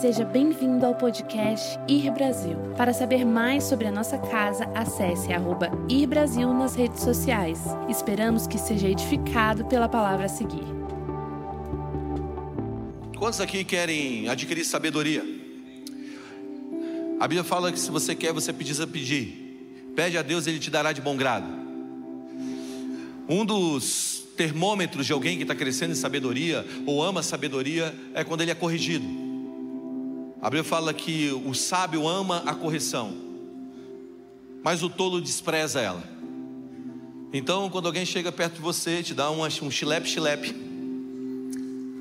Seja bem-vindo ao podcast Ir Brasil. Para saber mais sobre a nossa casa, acesse arroba Ir Brasil nas redes sociais. Esperamos que seja edificado pela palavra a seguir. Quantos aqui querem adquirir sabedoria? A Bíblia fala que se você quer, você precisa pedir. Pede a Deus, Ele te dará de bom grado. Um dos termômetros de alguém que está crescendo em sabedoria ou ama sabedoria é quando ele é corrigido. A Bíblia fala que o sábio ama a correção, mas o tolo despreza ela. Então, quando alguém chega perto de você, te dá um, um chilepe-chilepe,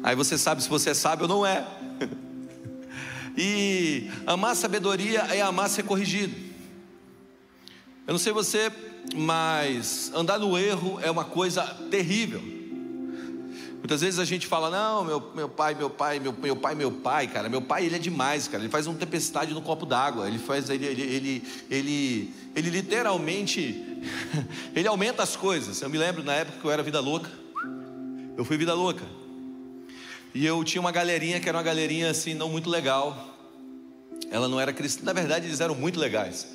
aí você sabe se você é sábio ou não é. E amar sabedoria é amar ser corrigido. Eu não sei você, mas andar no erro é uma coisa terrível. Muitas vezes a gente fala, não, meu, meu pai, meu pai, meu, meu pai, meu pai, cara, meu pai ele é demais, cara, ele faz uma tempestade no copo d'água, ele faz, ele, ele, ele, ele, ele literalmente, ele aumenta as coisas. Eu me lembro na época que eu era vida louca, eu fui vida louca, e eu tinha uma galerinha que era uma galerinha assim, não muito legal, ela não era cristã, na verdade eles eram muito legais,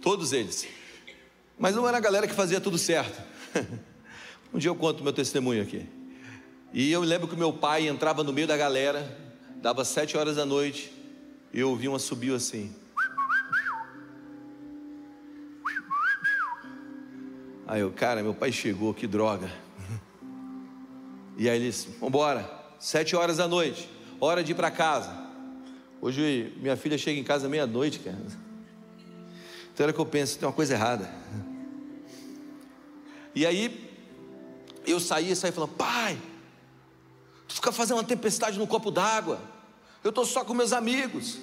todos eles, mas não era a galera que fazia tudo certo. Um dia eu conto meu testemunho aqui. E eu lembro que meu pai entrava no meio da galera, dava sete horas da noite, e eu ouvi um assobio assim. Aí eu, cara, meu pai chegou, que droga. E aí eles, vambora, sete horas da noite, hora de ir para casa. Hoje minha filha chega em casa meia-noite, cara. Então era que eu penso, tem uma coisa errada. E aí eu saí e saí falando, pai, fica fazendo uma tempestade no copo d'água. Eu estou só com meus amigos.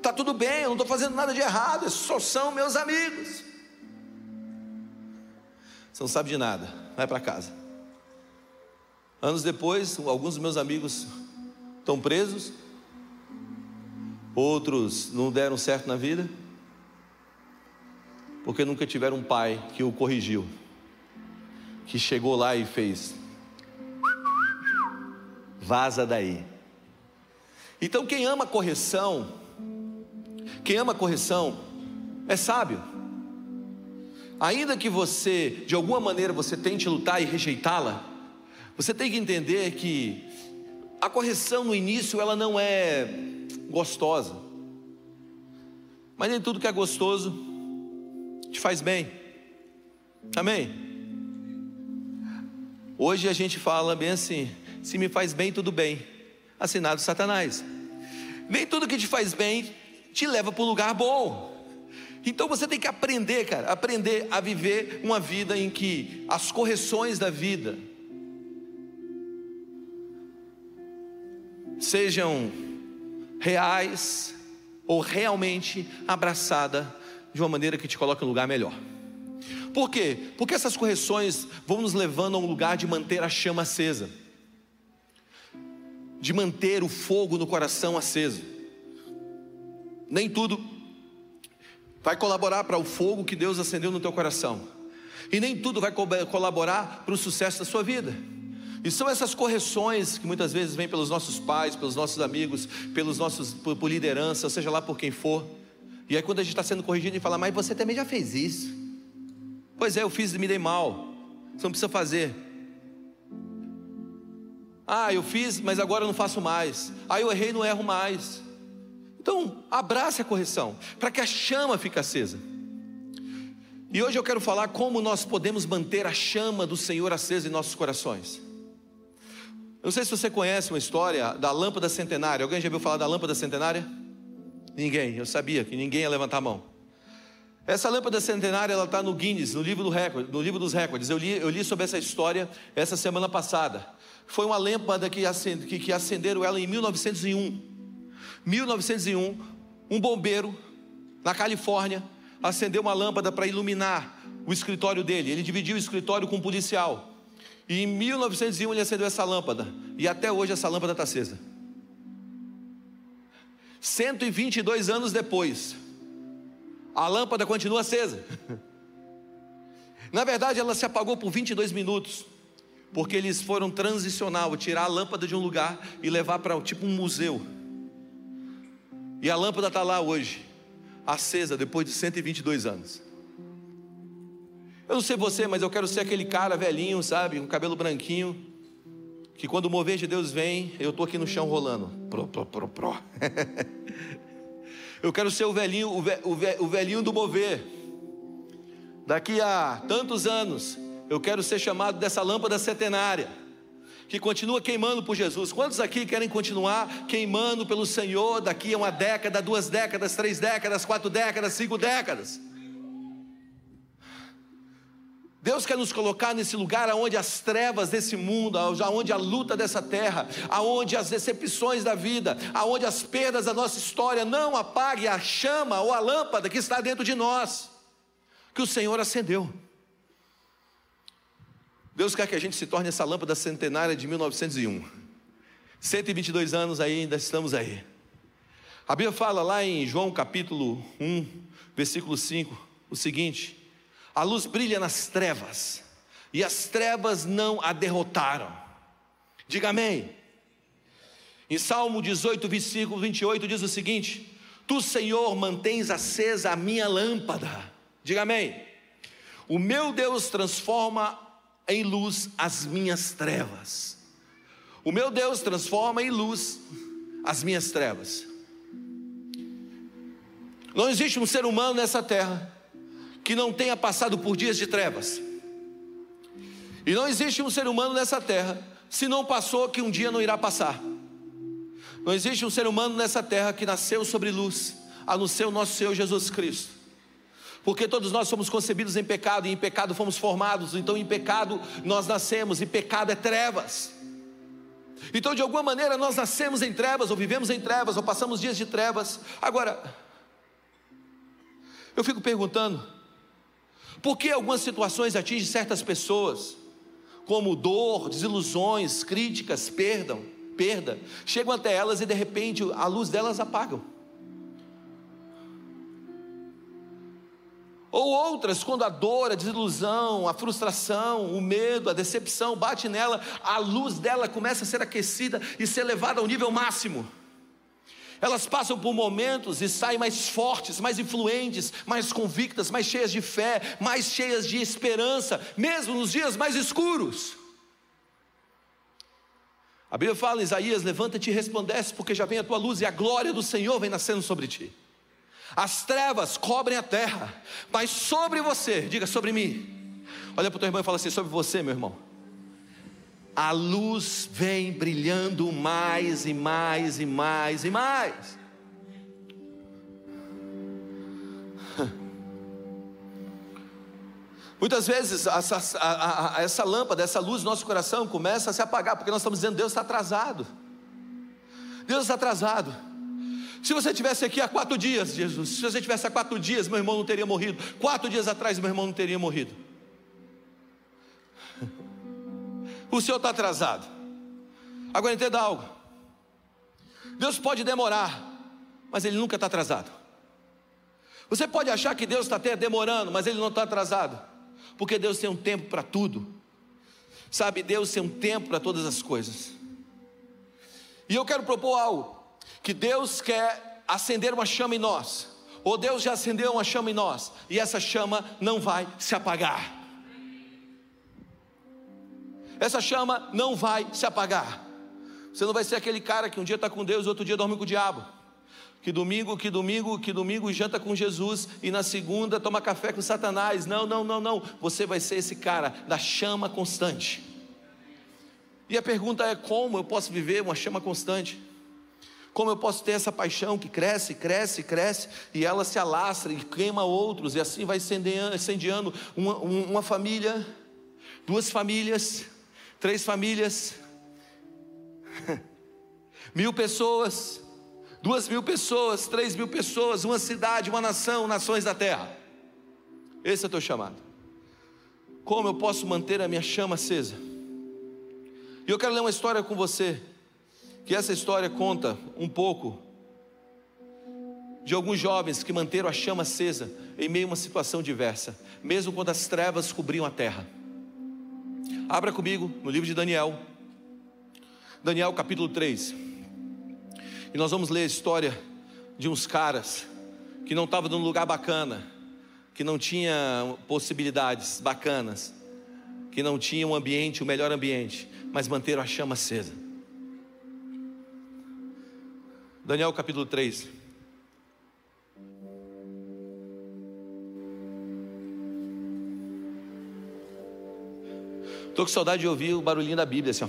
Tá tudo bem, eu não estou fazendo nada de errado, só são meus amigos. Você não sabe de nada, vai para casa. Anos depois, alguns dos meus amigos estão presos, outros não deram certo na vida, porque nunca tiveram um pai que o corrigiu, que chegou lá e fez: vaza daí. Então, quem ama correção, quem ama correção, é sábio. Ainda que você, de alguma maneira, você tente lutar e rejeitá-la, você tem que entender que a correção no início ela não é gostosa. Mas nem tudo que é gostoso te faz bem. Amém? Hoje a gente fala bem assim: se me faz bem, tudo bem. Assinado Satanás. Nem tudo que te faz bem te leva para um lugar bom. Então você tem que aprender, cara, aprender a viver uma vida em que as correções da vida sejam reais ou realmente abraçada de uma maneira que te coloque em um lugar melhor. Por quê? Porque essas correções vão nos levando a um lugar de manter a chama acesa de manter o fogo no coração aceso. Nem tudo vai colaborar para o fogo que Deus acendeu no teu coração, e nem tudo vai colaborar para o sucesso da sua vida. E são essas correções que muitas vezes vêm pelos nossos pais, pelos nossos amigos, pelos nossos por, por liderança, seja lá por quem for. E aí quando a gente está sendo corrigido e fala, mas você também já fez isso. Pois é, eu fiz e me dei mal. Você não precisa fazer. Ah, eu fiz, mas agora eu não faço mais. Ah, eu errei, não erro mais. Então, abrace a correção, para que a chama fique acesa. E hoje eu quero falar como nós podemos manter a chama do Senhor acesa em nossos corações. Eu não sei se você conhece uma história da lâmpada centenária. Alguém já viu falar da lâmpada centenária? Ninguém, eu sabia que ninguém ia levantar a mão. Essa lâmpada centenária ela está no Guinness, no livro, do no livro dos recordes. Eu li, eu li sobre essa história essa semana passada. Foi uma lâmpada que, acend, que, que acenderam ela em 1901. 1901, um bombeiro na Califórnia acendeu uma lâmpada para iluminar o escritório dele. Ele dividiu o escritório com um policial. E em 1901 ele acendeu essa lâmpada. E até hoje essa lâmpada está acesa. 122 anos depois, a lâmpada continua acesa. Na verdade, ela se apagou por 22 minutos, porque eles foram transicional, tirar a lâmpada de um lugar e levar para tipo um museu. E a lâmpada está lá hoje, acesa depois de 122 anos. Eu não sei você, mas eu quero ser aquele cara velhinho, sabe, com cabelo branquinho, que quando o mover de Deus vem, eu estou aqui no chão rolando. Pro, pro, pro, pro. eu quero ser o velhinho, o, ve, o, ve, o velhinho do mover. Daqui a tantos anos, eu quero ser chamado dessa lâmpada centenária, que continua queimando por Jesus. Quantos aqui querem continuar queimando pelo Senhor daqui a uma década, duas décadas, três décadas, quatro décadas, cinco décadas? Deus quer nos colocar nesse lugar onde as trevas desse mundo, onde a luta dessa terra, aonde as decepções da vida, aonde as perdas da nossa história não apague a chama ou a lâmpada que está dentro de nós, que o Senhor acendeu. Deus quer que a gente se torne essa lâmpada centenária de 1901. 122 anos ainda estamos aí. A Bíblia fala lá em João capítulo 1, versículo 5, o seguinte: a luz brilha nas trevas, e as trevas não a derrotaram. Diga amém. Em Salmo 18, versículo 28, diz o seguinte: Tu, Senhor, mantens acesa a minha lâmpada. Diga amém. O meu Deus transforma em luz as minhas trevas. O meu Deus transforma em luz as minhas trevas. Não existe um ser humano nessa terra que não tenha passado por dias de trevas. E não existe um ser humano nessa terra, se não passou, que um dia não irá passar. Não existe um ser humano nessa terra que nasceu sobre luz, a não ser o nosso Senhor Jesus Cristo. Porque todos nós somos concebidos em pecado, e em pecado fomos formados, então em pecado nós nascemos, e pecado é trevas. Então, de alguma maneira, nós nascemos em trevas, ou vivemos em trevas, ou passamos dias de trevas. Agora, eu fico perguntando, por que algumas situações atingem certas pessoas, como dor, desilusões, críticas, perdão, perda, chegam até elas e de repente a luz delas apagam. Ou outras, quando a dor, a desilusão, a frustração, o medo, a decepção bate nela, a luz dela começa a ser aquecida e ser levada ao nível máximo. Elas passam por momentos e saem mais fortes, mais influentes, mais convictas, mais cheias de fé, mais cheias de esperança, mesmo nos dias mais escuros. A Bíblia fala Isaías: levanta-te e resplandece, porque já vem a tua luz e a glória do Senhor vem nascendo sobre ti. As trevas cobrem a terra, mas sobre você, diga sobre mim. Olha para o teu irmão e fala assim: sobre você, meu irmão a luz vem brilhando mais e mais e mais e mais. Muitas vezes essa, a, a, essa lâmpada, essa luz no nosso coração começa a se apagar, porque nós estamos dizendo Deus está atrasado. Deus está atrasado. Se você tivesse aqui há quatro dias, Jesus, se você tivesse há quatro dias, meu irmão não teria morrido. Quatro dias atrás, meu irmão não teria morrido. O senhor está atrasado. Agora entenda algo: Deus pode demorar, mas Ele nunca está atrasado. Você pode achar que Deus está até demorando, mas Ele não está atrasado, porque Deus tem um tempo para tudo. Sabe, Deus tem um tempo para todas as coisas. E eu quero propor algo: que Deus quer acender uma chama em nós, ou Deus já acendeu uma chama em nós, e essa chama não vai se apagar essa chama não vai se apagar. Você não vai ser aquele cara que um dia está com Deus e outro dia dorme com o diabo. Que domingo, que domingo, que domingo janta com Jesus e na segunda toma café com Satanás. Não, não, não, não. Você vai ser esse cara da chama constante. E a pergunta é: como eu posso viver uma chama constante? Como eu posso ter essa paixão que cresce, cresce, cresce e ela se alastra e queima outros e assim vai incendiando uma, uma família, duas famílias, três famílias, mil pessoas, duas mil pessoas, três mil pessoas, uma cidade, uma nação, nações da terra. Esse é o teu chamado. Como eu posso manter a minha chama acesa? E eu quero ler uma história com você, que essa história conta um pouco de alguns jovens que manteram a chama acesa em meio a uma situação diversa, mesmo quando as trevas cobriam a terra. Abra comigo no livro de Daniel, Daniel capítulo 3. E nós vamos ler a história de uns caras que não estavam num lugar bacana, que não tinha possibilidades bacanas, que não tinha um ambiente, o melhor ambiente, mas manteram a chama acesa. Daniel capítulo 3. Estou com saudade de ouvir o barulhinho da Bíblia, assim, ó.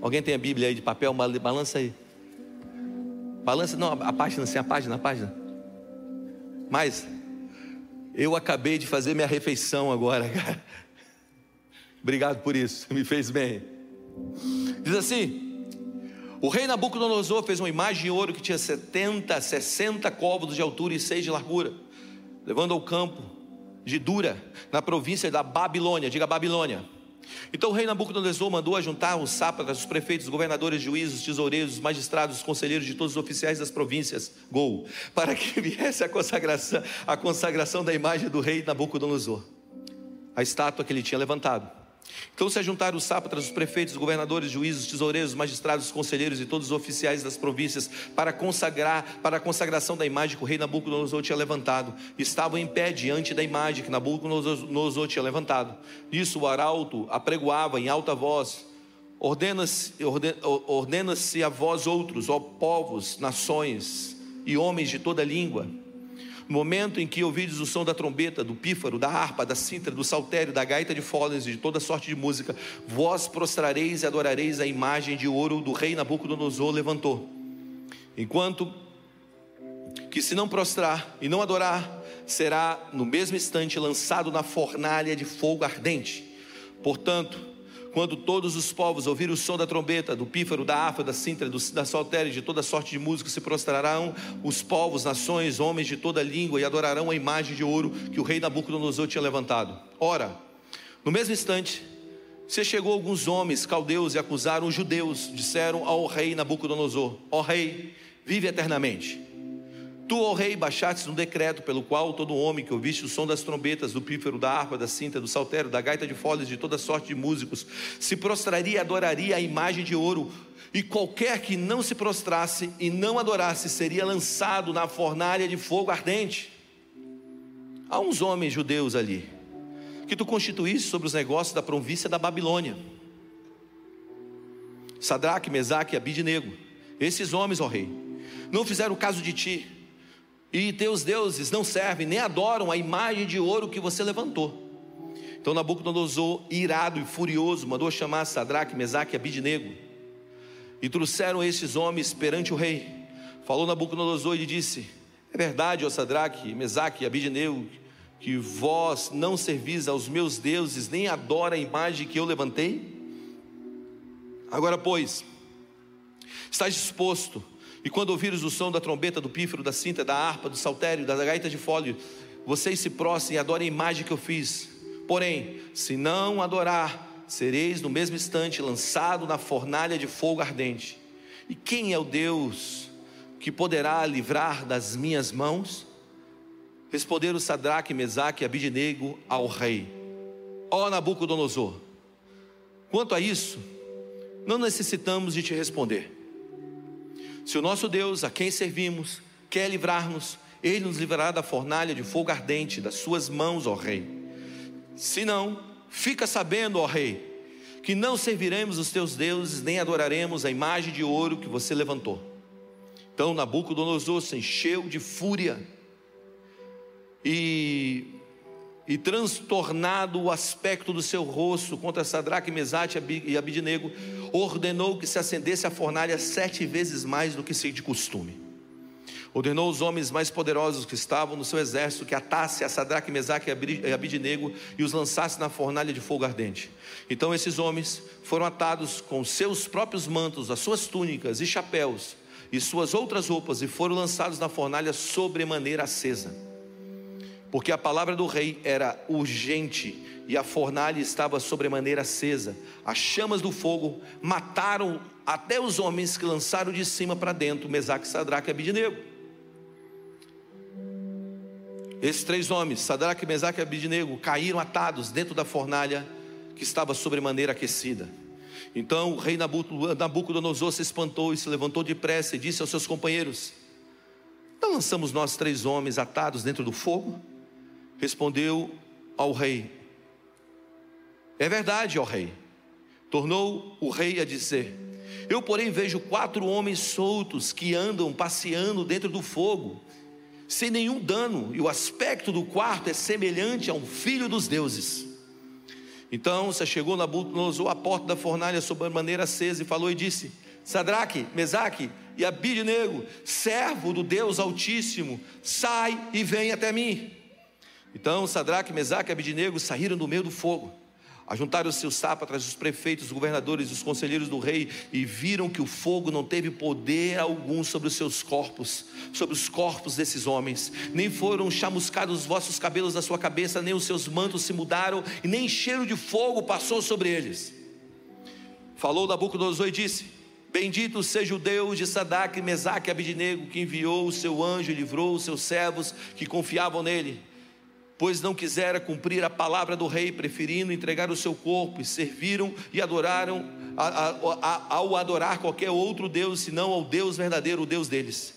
Alguém tem a Bíblia aí de papel? Balança aí. Balança, não, a página, assim, a página, a página. Mas, eu acabei de fazer minha refeição agora, cara. Obrigado por isso, me fez bem. Diz assim: O rei Nabucodonosor fez uma imagem de ouro que tinha 70, 60 côvados de altura e 6 de largura, levando ao campo de Dura, na província da Babilônia. Diga Babilônia. Então o rei Nabucodonosor mandou ajuntar os sátrapas, os prefeitos, os governadores, juízes, tesoureiros, os magistrados, os conselheiros de todos os oficiais das províncias, Gol, para que viesse a consagração, a consagração da imagem do rei Nabucodonosor, a estátua que ele tinha levantado. Então se juntaram os sátrapas, os prefeitos, os governadores, juízes, tesoureiros, magistrados, conselheiros e todos os oficiais das províncias para consagrar, para a consagração da imagem que o rei Nabucodonosor tinha levantado. Estavam em pé diante da imagem que Nabucodonosor tinha levantado. Isso o arauto apregoava em alta voz: Ordena-se ordena a vós outros, ó povos, nações e homens de toda língua momento em que ouvides o som da trombeta, do pífaro, da harpa, da cítara, do saltério, da gaita de foles e de toda sorte de música, vós prostrareis e adorareis a imagem de ouro do rei Nabucodonosor levantou. Enquanto que se não prostrar e não adorar, será no mesmo instante lançado na fornalha de fogo ardente. Portanto, quando todos os povos ouvirem o som da trombeta, do pífaro, da harpa, da cintara, da saltéria, de toda sorte de música, se prostrarão os povos, nações, homens de toda língua e adorarão a imagem de ouro que o rei Nabucodonosor tinha levantado. Ora, no mesmo instante, se chegou alguns homens caldeus e acusaram os judeus, disseram ao rei Nabucodonosor: Ó rei, vive eternamente. Tu, ó rei, baixaste um decreto pelo qual todo homem que ouviste o som das trombetas, do pífero, da harpa, da cinta, do saltério, da gaita de folhas, de toda sorte de músicos, se prostraria e adoraria a imagem de ouro, e qualquer que não se prostrasse e não adorasse seria lançado na fornalha de fogo ardente. Há uns homens judeus ali, que tu constituíste sobre os negócios da província da Babilônia. Sadraque, Mesaque e Abidnego. Esses homens, ó rei, não fizeram caso de ti, e teus deuses não servem nem adoram a imagem de ouro que você levantou. Então Nabucodonosor, irado e furioso, mandou chamar Sadraque, Mesaque e Abidnego. E trouxeram estes homens perante o rei. Falou Nabucodonosor e disse: É verdade, ó Sadraque, Mesaque e Abidnego, que vós não servis aos meus deuses, nem adora a imagem que eu levantei? Agora, pois, estás disposto e quando ouvires o som da trombeta, do pífaro, da cinta, da harpa, do saltério, da gaita de fólio, vocês se prostrem e adorem a imagem que eu fiz. Porém, se não adorar, sereis no mesmo instante lançado na fornalha de fogo ardente. E quem é o Deus que poderá livrar das minhas mãos? Responderam Sadraque, Mesaque e Abidnego ao rei: Ó Nabucodonosor, quanto a isso, não necessitamos de te responder. Se o nosso Deus, a quem servimos, quer livrar-nos, ele nos livrará da fornalha de fogo ardente, das suas mãos, ó Rei. Se não, fica sabendo, ó Rei, que não serviremos os teus deuses, nem adoraremos a imagem de ouro que você levantou. Então Nabucodonosor se encheu de fúria e e transtornado o aspecto do seu rosto contra Sadraque, Mesate e Abidnego, ordenou que se acendesse a fornalha sete vezes mais do que se de costume. Ordenou os homens mais poderosos que estavam no seu exército que atasse a Sadraque, Mesaque e Abidnego e os lançasse na fornalha de fogo ardente. Então esses homens foram atados com seus próprios mantos, as suas túnicas e chapéus e suas outras roupas e foram lançados na fornalha sobremaneira acesa porque a palavra do rei era urgente e a fornalha estava sobremaneira acesa. As chamas do fogo mataram até os homens que lançaram de cima para dentro Mesaque, Sadraque e Abidnego. Esses três homens, Sadraque, Mesaque e Abidnego, caíram atados dentro da fornalha que estava sobremaneira aquecida. Então o rei Nabucodonosor se espantou e se levantou depressa e disse aos seus companheiros: Não lançamos nós três homens atados dentro do fogo? Respondeu ao rei: É verdade, ó rei. Tornou o rei a dizer: Eu, porém, vejo quatro homens soltos que andam passeando dentro do fogo, sem nenhum dano, e o aspecto do quarto é semelhante a um filho dos deuses. Então se chegou Nabucodonosor à porta da fornalha sob a maneira acesa e falou e disse: Sadraque, Mesaque e Abidnego, servo do Deus Altíssimo, sai e vem até mim. Então Sadraque, Mesaque e Abidnego saíram do meio do fogo. Ajuntaram os seus sátrapas, os prefeitos, os governadores, os conselheiros do rei e viram que o fogo não teve poder algum sobre os seus corpos, sobre os corpos desses homens. Nem foram chamuscados os vossos cabelos da sua cabeça, nem os seus mantos se mudaram, e nem cheiro de fogo passou sobre eles. Falou Nabucodonosor e disse: Bendito seja o Deus de Sadak, Mesaque e Abidinego, que enviou o seu anjo e livrou os seus servos que confiavam nele pois não quisera cumprir a palavra do rei, preferindo entregar o seu corpo, e serviram e adoraram a, a, a, ao adorar qualquer outro Deus, senão ao Deus verdadeiro, o Deus deles.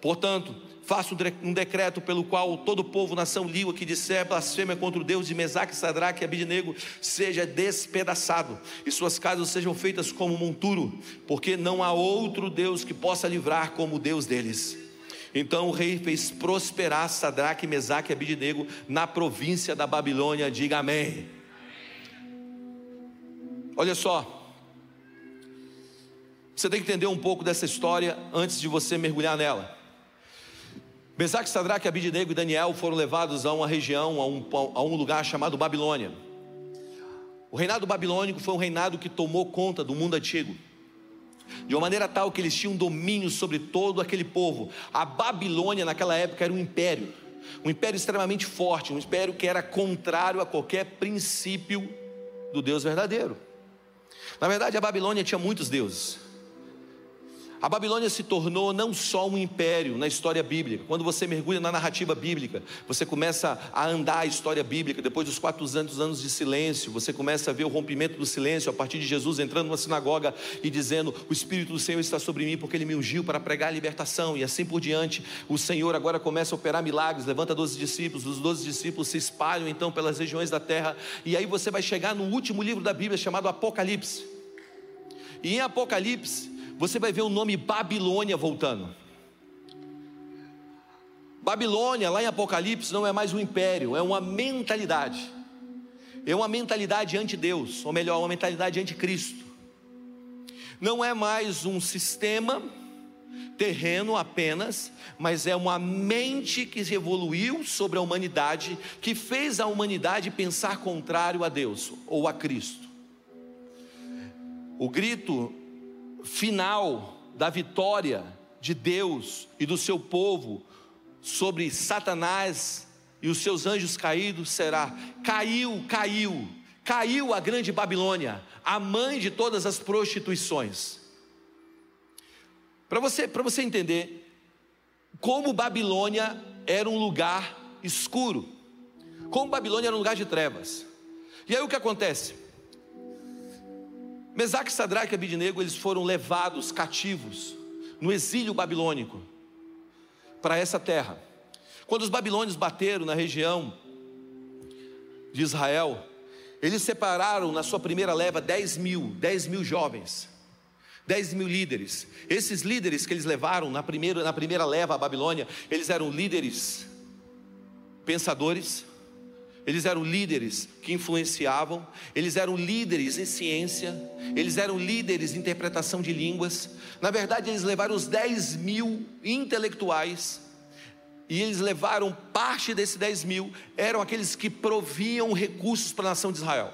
Portanto, faço um decreto pelo qual todo o povo, nação língua que disser blasfêmia contra o Deus de Mesaque, Sadraque e Abidinego seja despedaçado, e suas casas sejam feitas como monturo, porque não há outro Deus que possa livrar como o Deus deles. Então o rei fez prosperar Sadraque, Mesaque e Abidinego na província da Babilônia. Diga amém. Olha só. Você tem que entender um pouco dessa história antes de você mergulhar nela. Mesaque, Sadraque, Abidinego e Daniel foram levados a uma região, a um, a um lugar chamado Babilônia. O reinado babilônico foi um reinado que tomou conta do mundo antigo de uma maneira tal que eles tinham domínio sobre todo aquele povo. A Babilônia, naquela época, era um império, um império extremamente forte, um império que era contrário a qualquer princípio do Deus verdadeiro. Na verdade, a Babilônia tinha muitos deuses. A Babilônia se tornou não só um império na história bíblica. Quando você mergulha na narrativa bíblica, você começa a andar a história bíblica. Depois dos 400 anos de silêncio, você começa a ver o rompimento do silêncio a partir de Jesus entrando numa sinagoga e dizendo: O Espírito do Senhor está sobre mim porque ele me ungiu para pregar a libertação. E assim por diante, o Senhor agora começa a operar milagres, levanta 12 discípulos. Os 12 discípulos se espalham então pelas regiões da terra. E aí você vai chegar no último livro da Bíblia chamado Apocalipse. E em Apocalipse, você vai ver o nome Babilônia voltando. Babilônia, lá em Apocalipse, não é mais um império, é uma mentalidade. É uma mentalidade anti-Deus, ou melhor, uma mentalidade anti-Cristo. Não é mais um sistema terreno apenas, mas é uma mente que evoluiu sobre a humanidade, que fez a humanidade pensar contrário a Deus ou a Cristo. O grito final da vitória de Deus e do seu povo sobre Satanás e os seus anjos caídos será: caiu, caiu, caiu a grande Babilônia, a mãe de todas as prostituições. Para você, você entender como Babilônia era um lugar escuro, como Babilônia era um lugar de trevas. E aí o que acontece? Mesaque, Sadraque e Abidinego, eles foram levados cativos no exílio babilônico para essa terra. Quando os babilônios bateram na região de Israel, eles separaram na sua primeira leva 10 mil, 10 mil jovens, 10 mil líderes. Esses líderes que eles levaram na primeira, na primeira leva à Babilônia, eles eram líderes pensadores, eles eram líderes que influenciavam, eles eram líderes em ciência, eles eram líderes em interpretação de línguas. Na verdade, eles levaram os 10 mil intelectuais, e eles levaram parte desses 10 mil, eram aqueles que proviam recursos para a nação de Israel.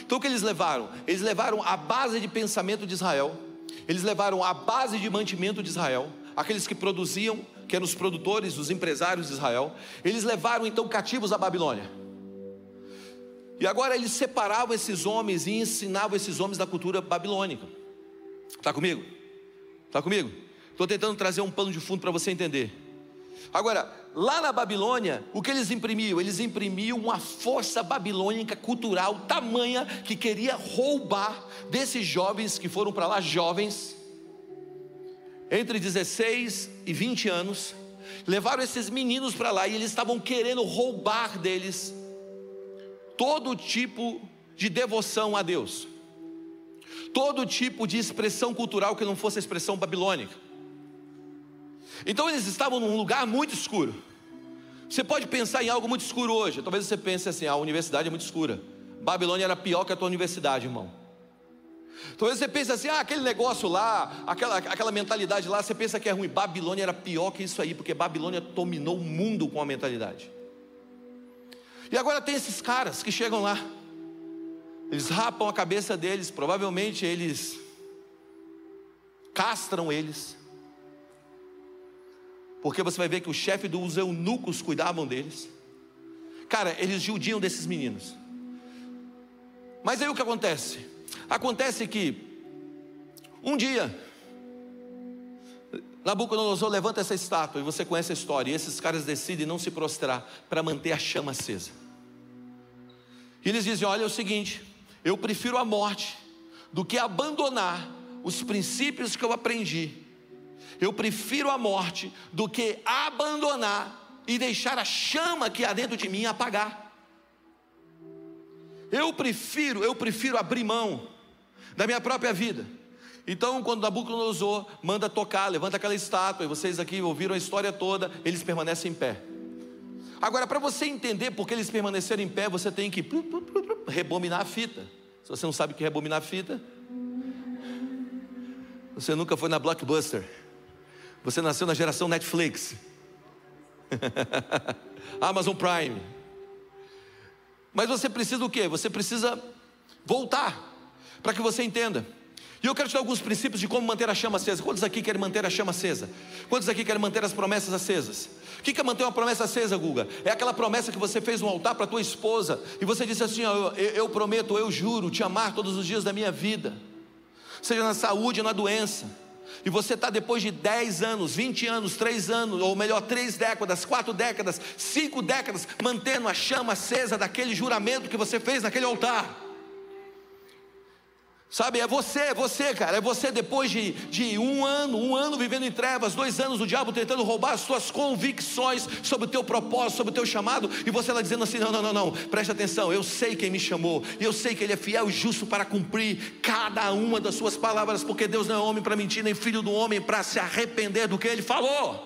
Então o que eles levaram? Eles levaram a base de pensamento de Israel, eles levaram a base de mantimento de Israel, aqueles que produziam, que eram os produtores, os empresários de Israel, eles levaram então cativos a Babilônia. E agora eles separavam esses homens e ensinavam esses homens da cultura babilônica. Está comigo? Está comigo? Estou tentando trazer um pano de fundo para você entender. Agora, lá na Babilônia, o que eles imprimiam? Eles imprimiam uma força babilônica cultural tamanha que queria roubar desses jovens que foram para lá, jovens, entre 16 e 20 anos, levaram esses meninos para lá e eles estavam querendo roubar deles todo tipo de devoção a Deus, todo tipo de expressão cultural que não fosse a expressão babilônica. Então eles estavam num lugar muito escuro. Você pode pensar em algo muito escuro hoje. Talvez você pense assim: a universidade é muito escura. Babilônia era pior que a tua universidade, irmão. Talvez você pense assim: ah, aquele negócio lá, aquela, aquela mentalidade lá, você pensa que é ruim. Babilônia era pior que isso aí, porque Babilônia dominou o mundo com a mentalidade. E agora tem esses caras que chegam lá, eles rapam a cabeça deles, provavelmente eles castram eles, porque você vai ver que o chefe dos eunucos cuidavam deles. Cara, eles judiam desses meninos. Mas aí o que acontece? Acontece que um dia Nabucodonosor levanta essa estátua e você conhece a história. E esses caras decidem não se prostrar para manter a chama acesa. E eles dizem: Olha, é o seguinte, eu prefiro a morte do que abandonar os princípios que eu aprendi eu prefiro a morte do que abandonar e deixar a chama que há dentro de mim apagar. Eu prefiro, eu prefiro abrir mão da minha própria vida. Então, quando Nabucodonosor manda tocar, levanta aquela estátua, e vocês aqui ouviram a história toda, eles permanecem em pé. Agora, para você entender por que eles permaneceram em pé, você tem que rebominar a fita. Se você não sabe o que é rebominar a fita, você nunca foi na Blockbuster. Você nasceu na geração Netflix, Amazon Prime. Mas você precisa o quê? Você precisa voltar para que você entenda. E eu quero te dar alguns princípios de como manter a chama acesa. Quantos aqui querem manter a chama acesa? Quantos aqui querem manter as promessas acesas? O que é manter uma promessa acesa, Guga? É aquela promessa que você fez no altar para tua esposa e você disse assim: ó, eu, eu prometo, eu juro te amar todos os dias da minha vida, seja na saúde ou na doença e você está depois de 10 anos, 20 anos, 3 anos, ou melhor, 3 décadas, 4 décadas, 5 décadas, mantendo a chama acesa daquele juramento que você fez naquele altar. Sabe, é você, é você, cara, é você depois de, de um ano, um ano vivendo em trevas, dois anos o diabo tentando roubar as suas convicções sobre o teu propósito, sobre o teu chamado, e você lá dizendo assim: não, não, não, não, preste atenção, eu sei quem me chamou, e eu sei que Ele é fiel e justo para cumprir cada uma das suas palavras, porque Deus não é homem para mentir, nem filho do homem para se arrepender do que Ele falou.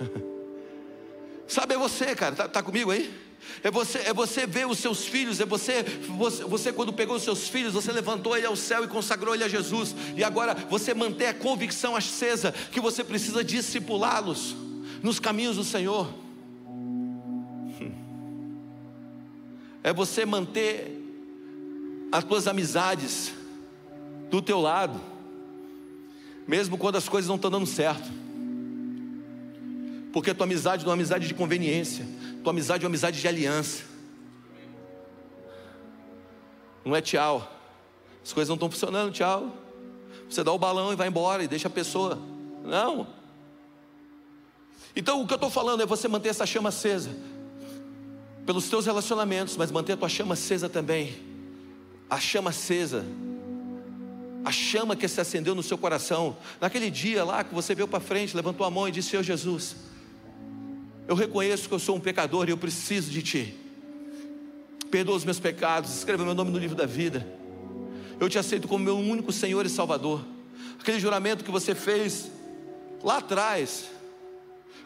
Sabe, é você, cara, tá, tá comigo aí? É você, é você ver os seus filhos, é você, você, você, quando pegou os seus filhos, você levantou ele ao céu e consagrou ele a Jesus, e agora você mantém a convicção acesa que você precisa discipulá-los nos caminhos do Senhor. É você manter as tuas amizades do teu lado, mesmo quando as coisas não estão dando certo. Porque a tua amizade não é uma amizade de conveniência, tua amizade é uma amizade de aliança. Não é tchau. As coisas não estão funcionando, tchau. Você dá o balão e vai embora e deixa a pessoa. Não. Então o que eu estou falando é você manter essa chama acesa. Pelos teus relacionamentos, mas manter a tua chama acesa também. A chama acesa. A chama que se acendeu no seu coração. Naquele dia lá que você veio para frente, levantou a mão e disse: Senhor Jesus eu reconheço que eu sou um pecador e eu preciso de Ti. Perdoa os meus pecados, escreva meu nome no livro da vida. Eu te aceito como meu único Senhor e Salvador. Aquele juramento que você fez lá atrás,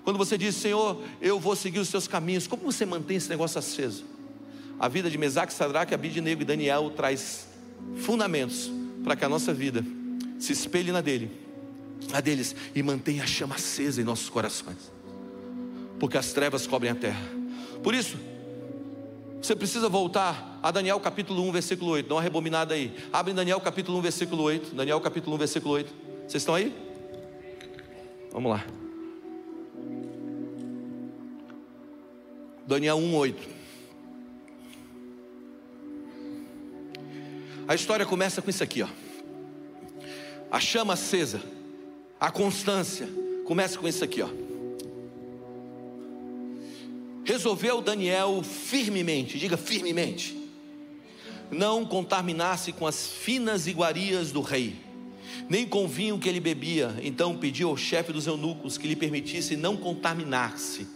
quando você disse, Senhor, eu vou seguir os seus caminhos, como você mantém esse negócio aceso? A vida de Mesaque, Sadraque, Abidinego e Daniel traz fundamentos para que a nossa vida se espelhe na dele, na deles e mantenha a chama acesa em nossos corações porque as trevas cobrem a terra. Por isso, você precisa voltar a Daniel capítulo 1, versículo 8. Dá uma rebobinada aí. Abre Daniel capítulo 1, versículo 8. Daniel capítulo 1, versículo 8. Vocês estão aí? Vamos lá. Daniel 1, 8. A história começa com isso aqui, ó. A chama acesa, a constância, começa com isso aqui, ó. Resolveu Daniel firmemente, diga firmemente, não contaminar-se com as finas iguarias do rei, nem com o vinho que ele bebia. Então pediu ao chefe dos eunucos que lhe permitisse não contaminar-se.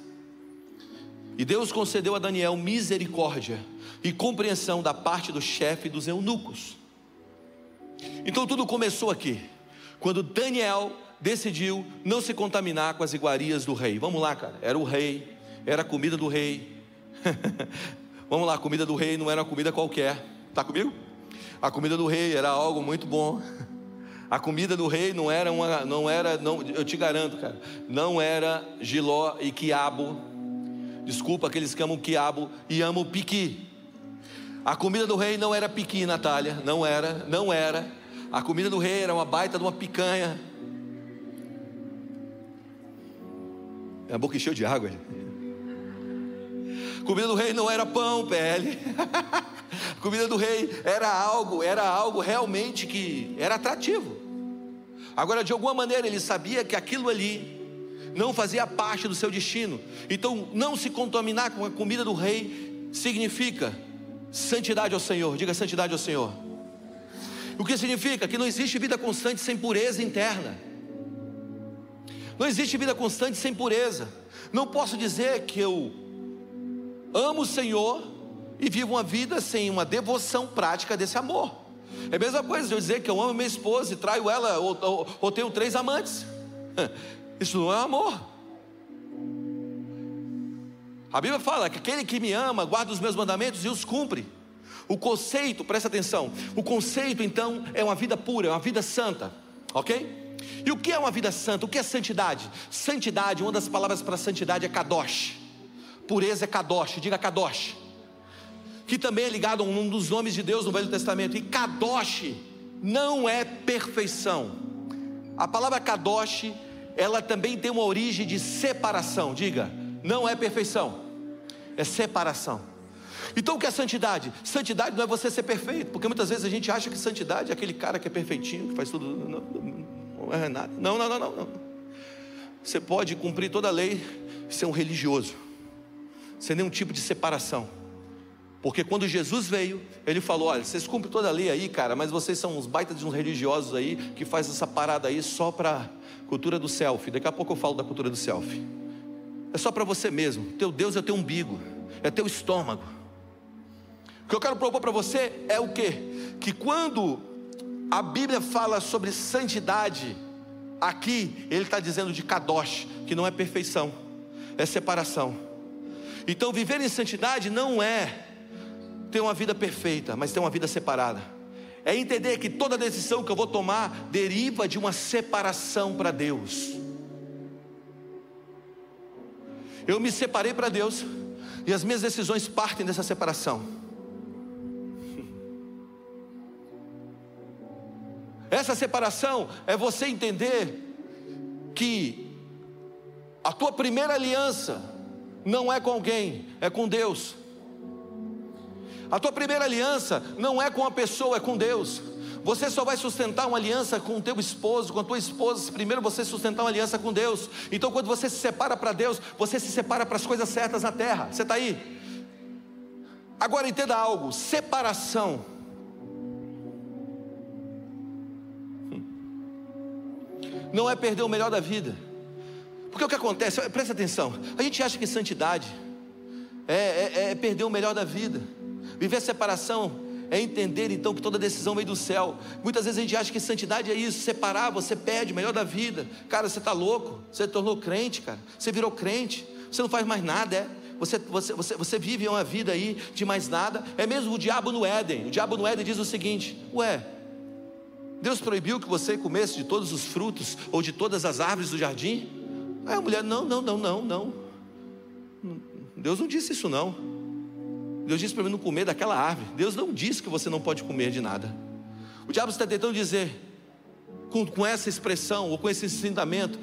E Deus concedeu a Daniel misericórdia e compreensão da parte do chefe dos eunucos. Então tudo começou aqui, quando Daniel decidiu não se contaminar com as iguarias do rei. Vamos lá, cara, era o rei, era a comida do rei. Vamos lá, a comida do rei não era uma comida qualquer. Está comigo? A comida do rei era algo muito bom. A comida do rei não era uma, não era, não, eu te garanto, cara, não era giló e quiabo. Desculpa aqueles que amam quiabo e amam piqui. A comida do rei não era piqui, Natália, não era, não era. A comida do rei era uma baita de uma picanha. É a boca encheu de água. A comida do rei não era pão, PL. Comida do rei era algo, era algo realmente que era atrativo. Agora, de alguma maneira, ele sabia que aquilo ali não fazia parte do seu destino. Então, não se contaminar com a comida do rei significa santidade ao Senhor. Diga santidade ao Senhor. O que significa? Que não existe vida constante sem pureza interna. Não existe vida constante sem pureza. Não posso dizer que eu amo o Senhor e vivo uma vida sem uma devoção prática desse amor. É a mesma coisa de eu dizer que eu amo minha esposa e traio ela ou, ou, ou tenho três amantes. Isso não é amor. A Bíblia fala que aquele que me ama guarda os meus mandamentos e os cumpre. O conceito, presta atenção, o conceito então é uma vida pura, é uma vida santa, ok? E o que é uma vida santa? O que é santidade? Santidade, uma das palavras para santidade é kadosh. Pureza é kadosh, diga kadosh. Que também é ligado a um dos nomes de Deus no Velho Testamento. E kadosh não é perfeição. A palavra kadosh, ela também tem uma origem de separação. Diga, não é perfeição, é separação. Então o que é santidade? Santidade não é você ser perfeito, porque muitas vezes a gente acha que santidade é aquele cara que é perfeitinho, que faz tudo. Não, não é nada. Não, não, não, não. Você pode cumprir toda a lei e ser um religioso, sem nenhum tipo de separação. Porque quando Jesus veio, ele falou: Olha, vocês cumprem toda a lei aí, cara, mas vocês são uns baitas de uns religiosos aí que faz essa parada aí só para cultura do selfie. Daqui a pouco eu falo da cultura do selfie. É só para você mesmo. Teu Deus é teu umbigo, é teu estômago. O que eu quero propor para você é o que? Que quando a Bíblia fala sobre santidade, aqui ele está dizendo de kadosh, que não é perfeição, é separação. Então viver em santidade não é ter uma vida perfeita, mas ter uma vida separada. É entender que toda decisão que eu vou tomar deriva de uma separação para Deus. Eu me separei para Deus e as minhas decisões partem dessa separação. Essa separação é você entender que a tua primeira aliança não é com alguém, é com Deus. A tua primeira aliança não é com a pessoa, é com Deus. Você só vai sustentar uma aliança com o teu esposo, com a tua esposa, se primeiro você sustentar uma aliança com Deus. Então, quando você se separa para Deus, você se separa para as coisas certas na terra. Você está aí? Agora entenda algo: separação não é perder o melhor da vida. Porque o que acontece, presta atenção, a gente acha que santidade é, é, é perder o melhor da vida. Viver a separação é entender então que toda decisão vem do céu. Muitas vezes a gente acha que santidade é isso, separar, você perde o melhor da vida. Cara, você está louco, você tornou crente, cara, você virou crente, você não faz mais nada, é. Você, você, você, você vive uma vida aí de mais nada. É mesmo o diabo no Éden. O diabo no Éden diz o seguinte: Ué, Deus proibiu que você comesse de todos os frutos ou de todas as árvores do jardim? Aí a mulher, não, não, não, não, não. Deus não disse isso não. Deus disse para mim não comer daquela árvore. Deus não disse que você não pode comer de nada. O diabo está tentando dizer, com, com essa expressão ou com esse ensinamento,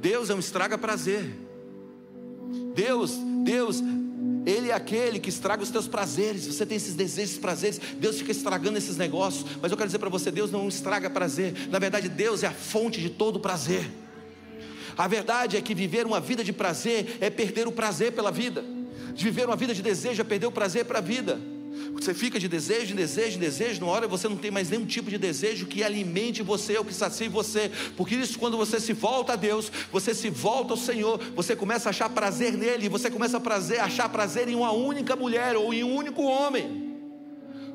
Deus é um estraga prazer. Deus, Deus ele é aquele que estraga os teus prazeres. Você tem esses desejos, esses prazeres. Deus fica estragando esses negócios. Mas eu quero dizer para você: Deus não estraga prazer. Na verdade, Deus é a fonte de todo prazer. A verdade é que viver uma vida de prazer é perder o prazer pela vida. de viver uma vida de desejo é perder o prazer para a vida. Você fica de desejo, em desejo, em desejo, numa hora você não tem mais nenhum tipo de desejo que alimente você, ou que sacie você. Porque isso, quando você se volta a Deus, você se volta ao Senhor, você começa a achar prazer nele, você começa a prazer, achar prazer em uma única mulher ou em um único homem.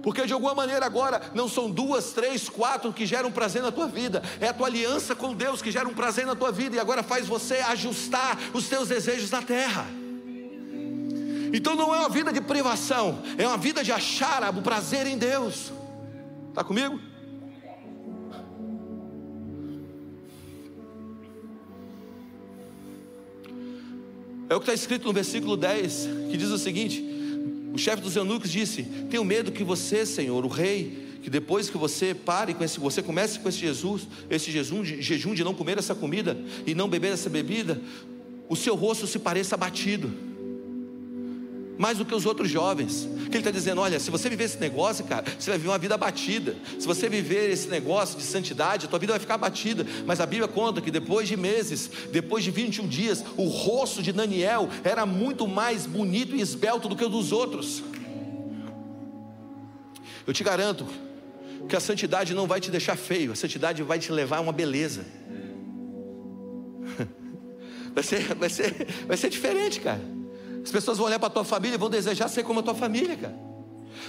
Porque de alguma maneira agora não são duas, três, quatro que geram prazer na tua vida, é a tua aliança com Deus que gera um prazer na tua vida e agora faz você ajustar os teus desejos na terra. Então não é uma vida de privação, é uma vida de achar o prazer em Deus. Está comigo? É o que está escrito no versículo 10, que diz o seguinte: o chefe dos eunucos disse: Tenho medo que você, Senhor, o rei, que depois que você pare com esse, você comece com esse Jesus, esse jejum de, jejum de não comer essa comida e não beber essa bebida, o seu rosto se pareça abatido mais do que os outros jovens. Que ele está dizendo: olha, se você viver esse negócio, cara, você vai viver uma vida abatida. Se você viver esse negócio de santidade, a tua vida vai ficar abatida. Mas a Bíblia conta que depois de meses, depois de 21 dias, o rosto de Daniel era muito mais bonito e esbelto do que o dos outros. Eu te garanto que a santidade não vai te deixar feio, a santidade vai te levar a uma beleza. Vai ser, vai ser, vai ser diferente, cara. As pessoas vão olhar para a tua família e vão desejar ser como a tua família, cara.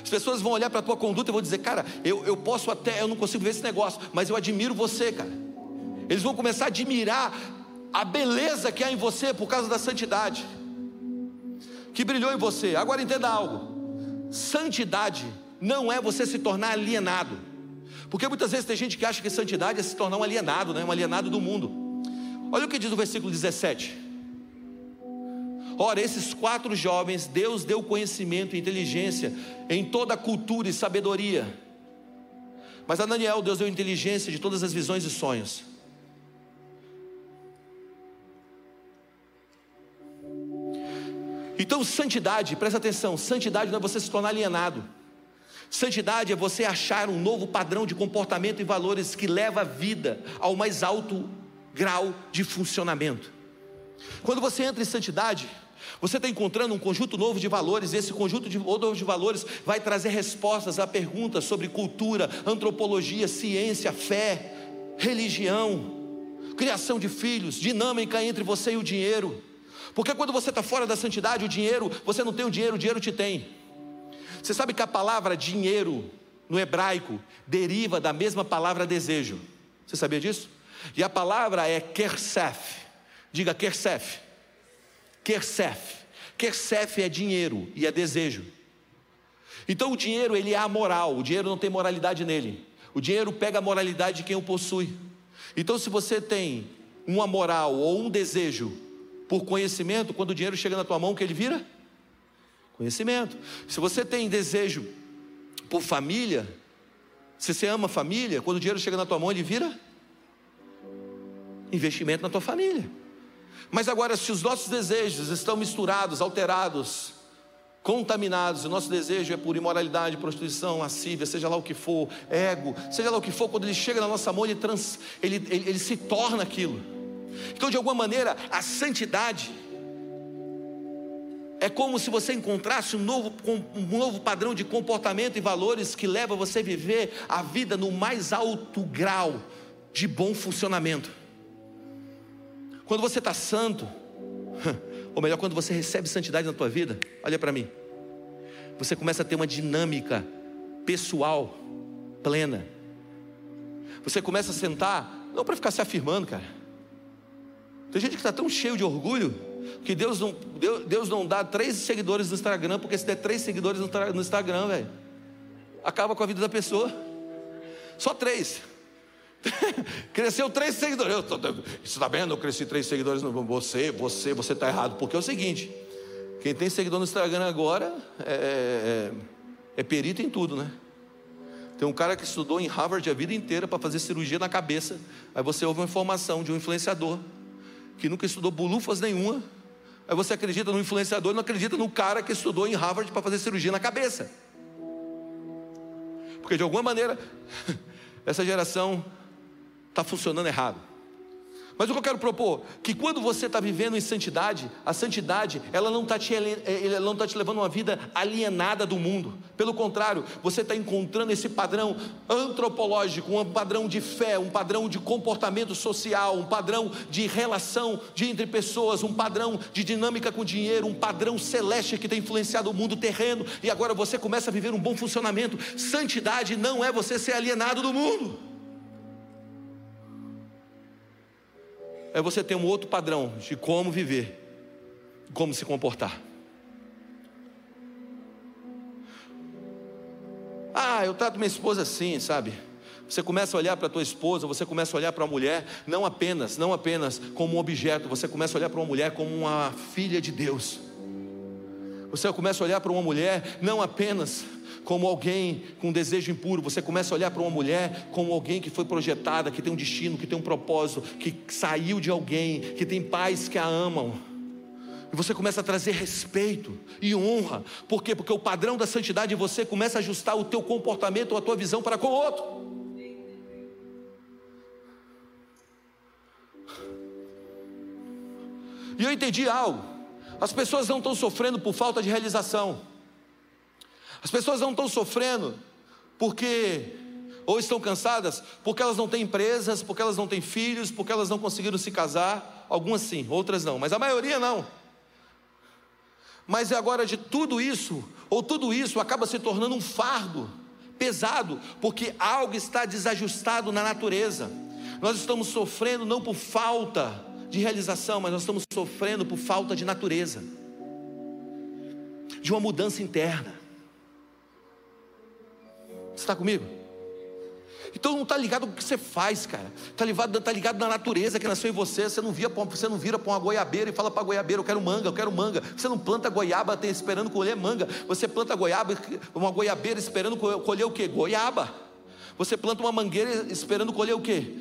As pessoas vão olhar para a tua conduta e vão dizer, cara, eu, eu posso até, eu não consigo ver esse negócio, mas eu admiro você, cara. Eles vão começar a admirar a beleza que há em você por causa da santidade, que brilhou em você. Agora entenda algo: santidade não é você se tornar alienado, porque muitas vezes tem gente que acha que santidade é se tornar um alienado, né? um alienado do mundo. Olha o que diz o versículo 17. Ora, esses quatro jovens, Deus deu conhecimento e inteligência em toda a cultura e sabedoria. Mas a Daniel, Deus deu inteligência de todas as visões e sonhos. Então, santidade, presta atenção: santidade não é você se tornar alienado. Santidade é você achar um novo padrão de comportamento e valores que leva a vida ao mais alto grau de funcionamento. Quando você entra em santidade, você está encontrando um conjunto novo de valores, e esse conjunto de, novo de valores vai trazer respostas a perguntas sobre cultura, antropologia, ciência, fé, religião, criação de filhos, dinâmica entre você e o dinheiro. Porque quando você está fora da santidade, o dinheiro, você não tem o dinheiro, o dinheiro te tem. Você sabe que a palavra dinheiro no hebraico deriva da mesma palavra desejo. Você sabia disso? E a palavra é kersef. Diga kersef. Kersef. Kersef é dinheiro e é desejo. Então o dinheiro ele é amoral, o dinheiro não tem moralidade nele. O dinheiro pega a moralidade de quem o possui. Então se você tem uma moral ou um desejo por conhecimento, quando o dinheiro chega na tua mão, o que ele vira? Conhecimento. Se você tem desejo por família, se você ama família, quando o dinheiro chega na tua mão, ele vira investimento na tua família. Mas agora, se os nossos desejos estão misturados, alterados, contaminados, o nosso desejo é por imoralidade, prostituição, lascívia, seja lá o que for, ego, seja lá o que for, quando ele chega na nossa mão, ele, trans, ele, ele, ele se torna aquilo. Então, de alguma maneira, a santidade é como se você encontrasse um novo, um novo padrão de comportamento e valores que leva você a viver a vida no mais alto grau de bom funcionamento. Quando você está santo, ou melhor, quando você recebe santidade na tua vida, olha para mim, você começa a ter uma dinâmica pessoal plena. Você começa a sentar, não para ficar se afirmando, cara. Tem gente que está tão cheio de orgulho que Deus não, Deus, Deus não dá três seguidores no Instagram, porque se der três seguidores no Instagram, velho, acaba com a vida da pessoa. Só três. Cresceu três seguidores. Eu tô, você está vendo? Eu cresci três seguidores. No, você, você, você está errado. Porque é o seguinte: quem tem seguidor no Instagram agora é, é, é, é perito em tudo, né? Tem um cara que estudou em Harvard a vida inteira para fazer cirurgia na cabeça. Aí você ouve uma informação de um influenciador que nunca estudou bulufas nenhuma. Aí você acredita no influenciador e não acredita no cara que estudou em Harvard para fazer cirurgia na cabeça. Porque de alguma maneira, essa geração está funcionando errado. Mas o que eu quero propor, que quando você está vivendo em santidade, a santidade, ela não está te, não tá te levando uma vida alienada do mundo. Pelo contrário, você está encontrando esse padrão antropológico, um padrão de fé, um padrão de comportamento social, um padrão de relação de entre pessoas, um padrão de dinâmica com dinheiro, um padrão celeste que tem influenciado o mundo terreno, e agora você começa a viver um bom funcionamento. Santidade não é você ser alienado do mundo. É você ter um outro padrão de como viver, como se comportar. Ah, eu trato minha esposa assim, sabe? Você começa a olhar para a tua esposa, você começa a olhar para a mulher, não apenas, não apenas como um objeto, você começa a olhar para uma mulher como uma filha de Deus. Você começa a olhar para uma mulher não apenas como alguém com desejo impuro, você começa a olhar para uma mulher como alguém que foi projetada, que tem um destino, que tem um propósito, que saiu de alguém, que tem pais que a amam. E você começa a trazer respeito e honra. Por quê? Porque o padrão da santidade em você começa a ajustar o teu comportamento ou a tua visão para com o outro. E eu entendi algo. As pessoas não estão sofrendo por falta de realização. As pessoas não estão sofrendo porque ou estão cansadas porque elas não têm empresas, porque elas não têm filhos, porque elas não conseguiram se casar. Algumas sim, outras não, mas a maioria não. Mas agora de tudo isso, ou tudo isso acaba se tornando um fardo pesado, porque algo está desajustado na natureza. Nós estamos sofrendo não por falta de realização, mas nós estamos sofrendo por falta de natureza, de uma mudança interna. Você está comigo? Então não está ligado com o que você faz, cara. Está ligado, tá ligado na natureza que nasceu em você. Você não, via, você não vira para uma goiabeira e fala para a goiabeira, eu quero manga, eu quero manga. Você não planta goiaba esperando colher manga. Você planta goiaba, uma goiabeira esperando colher o quê? Goiaba. Você planta uma mangueira esperando colher o quê?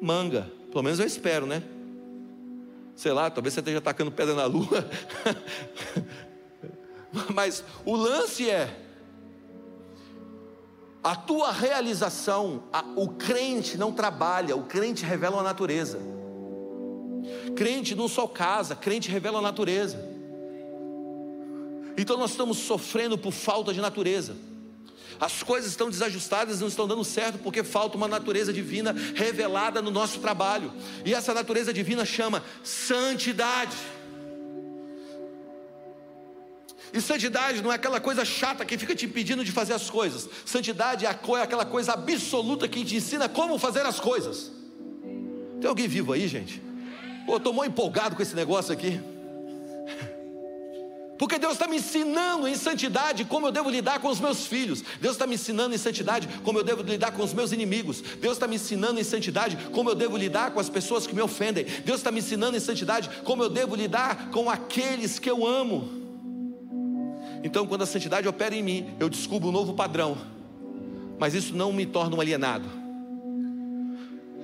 Manga. Pelo menos eu espero, né? Sei lá, talvez você esteja atacando pedra na lua. Mas o lance é a tua realização, a, o crente não trabalha, o crente revela a natureza. Crente não só casa, crente revela a natureza. Então nós estamos sofrendo por falta de natureza. As coisas estão desajustadas, não estão dando certo porque falta uma natureza divina revelada no nosso trabalho. E essa natureza divina chama santidade. E santidade não é aquela coisa chata que fica te impedindo de fazer as coisas. Santidade é aquela coisa absoluta que te ensina como fazer as coisas. Tem alguém vivo aí, gente? Pô, estou muito empolgado com esse negócio aqui. Porque Deus está me ensinando em santidade como eu devo lidar com os meus filhos. Deus está me ensinando em santidade como eu devo lidar com os meus inimigos. Deus está me ensinando em santidade como eu devo lidar com as pessoas que me ofendem. Deus está me ensinando em santidade como eu devo lidar com aqueles que eu amo. Então, quando a santidade opera em mim, eu descubro um novo padrão, mas isso não me torna um alienado.